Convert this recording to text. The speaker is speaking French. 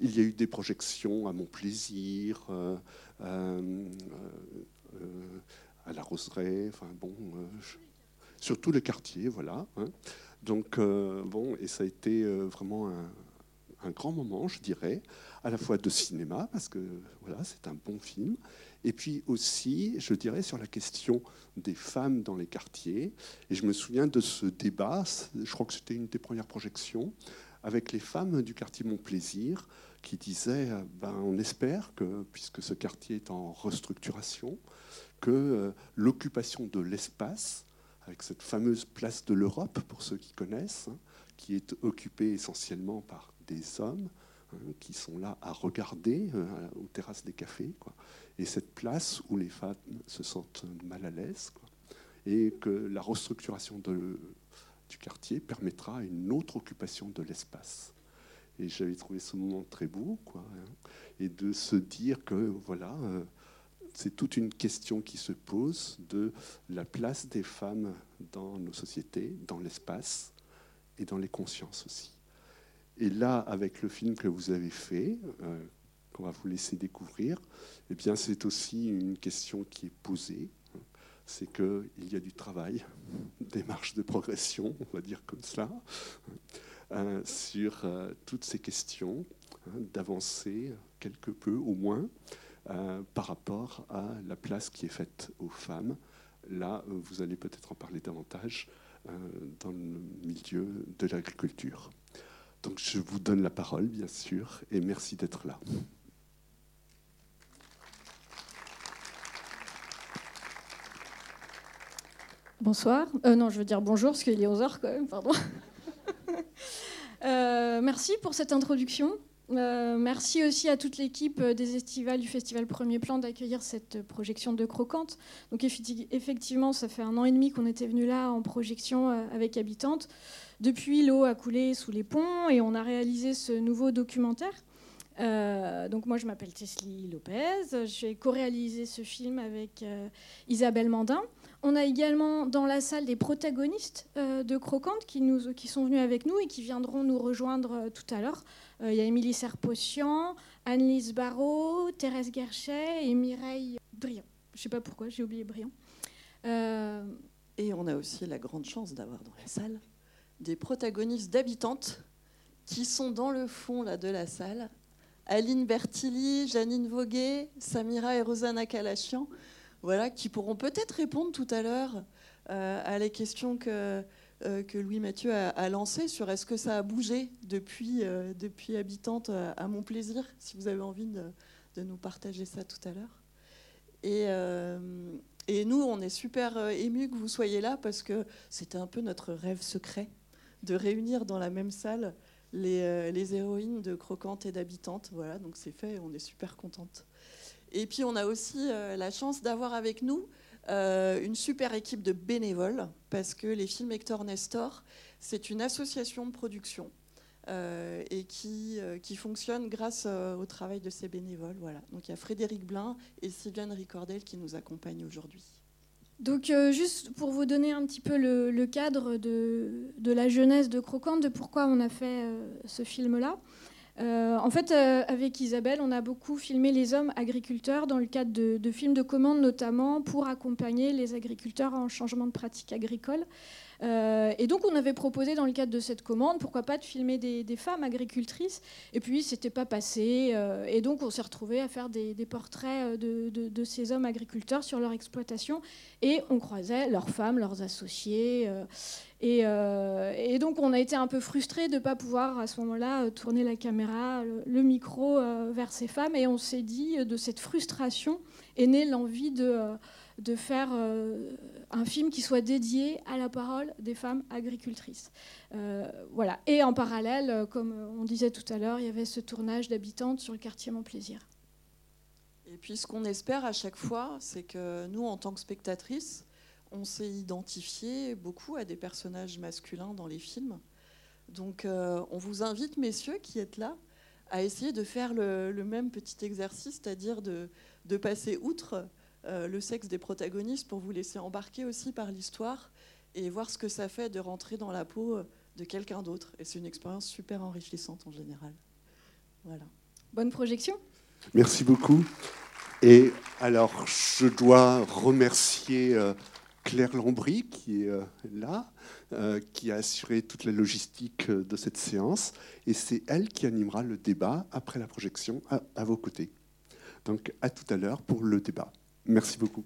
Il y a eu des projections à Montplaisir, euh, euh, à la Roseraie, enfin bon, sur tout le quartier, voilà. Hein. Donc, bon, et ça a été vraiment un, un grand moment, je dirais, à la fois de cinéma, parce que voilà, c'est un bon film, et puis aussi, je dirais, sur la question des femmes dans les quartiers. Et je me souviens de ce débat, je crois que c'était une des premières projections, avec les femmes du quartier Montplaisir, qui disaient, ben, on espère que, puisque ce quartier est en restructuration, que euh, l'occupation de l'espace, avec cette fameuse place de l'Europe, pour ceux qui connaissent, hein, qui est occupée essentiellement par des hommes hein, qui sont là à regarder euh, aux terrasses des cafés, quoi. et cette place où les femmes se sentent mal à l'aise, et que la restructuration de, du quartier permettra une autre occupation de l'espace. Et j'avais trouvé ce moment très beau, quoi, hein, et de se dire que voilà, euh, c'est toute une question qui se pose de la place des femmes dans nos sociétés, dans l'espace et dans les consciences aussi. Et là, avec le film que vous avez fait, euh, qu'on va vous laisser découvrir, eh bien, c'est aussi une question qui est posée. C'est qu'il y a du travail, des marches de progression, on va dire comme cela, euh, sur euh, toutes ces questions, hein, d'avancer quelque peu au moins par rapport à la place qui est faite aux femmes. Là, vous allez peut-être en parler davantage dans le milieu de l'agriculture. Donc je vous donne la parole, bien sûr, et merci d'être là. Bonsoir. Euh, non, je veux dire bonjour, parce qu'il est 11h quand même, pardon. Euh, merci pour cette introduction. Euh, merci aussi à toute l'équipe des estivales du Festival Premier Plan d'accueillir cette projection de Croquante. Donc effectivement, ça fait un an et demi qu'on était venu là en projection avec Habitante. Depuis, l'eau a coulé sous les ponts et on a réalisé ce nouveau documentaire. Donc moi, je m'appelle Teslie Lopez. J'ai co-réalisé ce film avec Isabelle Mandin. On a également dans la salle des protagonistes euh, de Croquante qui, sont venus avec nous et qui viendront nous rejoindre tout à l'heure. Il y a Émilie Serpotian, Annelise Barrault, Thérèse Guerchet et Mireille Briand. Je ne sais pas pourquoi, j'ai oublié Briand. Et on a aussi la grande chance d'avoir dans la salle des protagonistes d'habitantes qui sont dans le fond là, de la salle. Aline Bertilli, Janine Voguet, Samira et Rosanna Kalachian, voilà, qui pourront peut-être répondre tout à l'heure euh, à les questions que, euh, que Louis Mathieu a, lancées sur est-ce que ça a bougé depuis, euh, depuis Habitante à mon plaisir, si vous avez envie de, de nous partager ça tout à l'heure. Et, et, nous, on est super émus que vous soyez là parce que c'était un peu notre rêve secret de réunir dans la même salle les, les héroïnes de Croquante et d'Habitante. Voilà, donc c'est fait, on est super contente. Et puis on a aussi euh, la chance d'avoir avec nous euh, une super équipe de bénévoles, parce que les films Hector Nestor, c'est une association de production et qui, qui fonctionne grâce au travail de ces bénévoles. Voilà. Donc il y a Frédéric Blin et Sylviane Ricordel qui nous accompagnent aujourd'hui. Donc, euh, juste pour vous donner un petit peu le, cadre de, la jeunesse de Croquante, de pourquoi on a fait euh, ce film-là. Euh, en fait, avec Isabelle, on a beaucoup filmé les hommes agriculteurs dans le cadre de, films de commande, notamment pour accompagner les agriculteurs en changement de pratique agricole. Euh, et donc on avait proposé dans le cadre de cette commande, pourquoi pas de filmer des, femmes agricultrices. Et puis c'était pas passé. Euh, et donc on s'est retrouvé à faire des, portraits de, ces hommes agriculteurs sur leur exploitation. Et on croisait leurs femmes, leurs associés. Euh, et, donc on a été un peu frustrés de ne pas pouvoir à ce moment-là tourner la caméra, le, micro vers ces femmes. Et on s'est dit de cette frustration est née l'envie de de faire euh, un film qui soit dédié à la parole des femmes agricultrices. Euh, voilà. Et en parallèle, euh, comme on disait tout à l'heure, il y avait ce tournage d'habitantes sur le quartier Montplaisir. Et puis ce qu'on espère à chaque fois, c'est que nous, en tant que spectatrices, on s'est identifié beaucoup à des personnages masculins dans les films. Donc on vous invite, messieurs qui êtes là, à essayer de faire le, même petit exercice, c'est-à-dire de, de, passer outre euh, le sexe des protagonistes pour vous laisser embarquer aussi par l'histoire et voir ce que ça fait de rentrer dans la peau de quelqu'un d'autre. Et c'est une expérience super enrichissante en général. Voilà. Bonne projection. Merci beaucoup. Et alors, je dois remercier euh, Claire Lambry qui est euh, là, euh, qui a assuré toute la logistique de cette séance. Et c'est elle qui animera le débat après la projection à vos côtés. Donc, à tout à l'heure pour le débat. Merci beaucoup.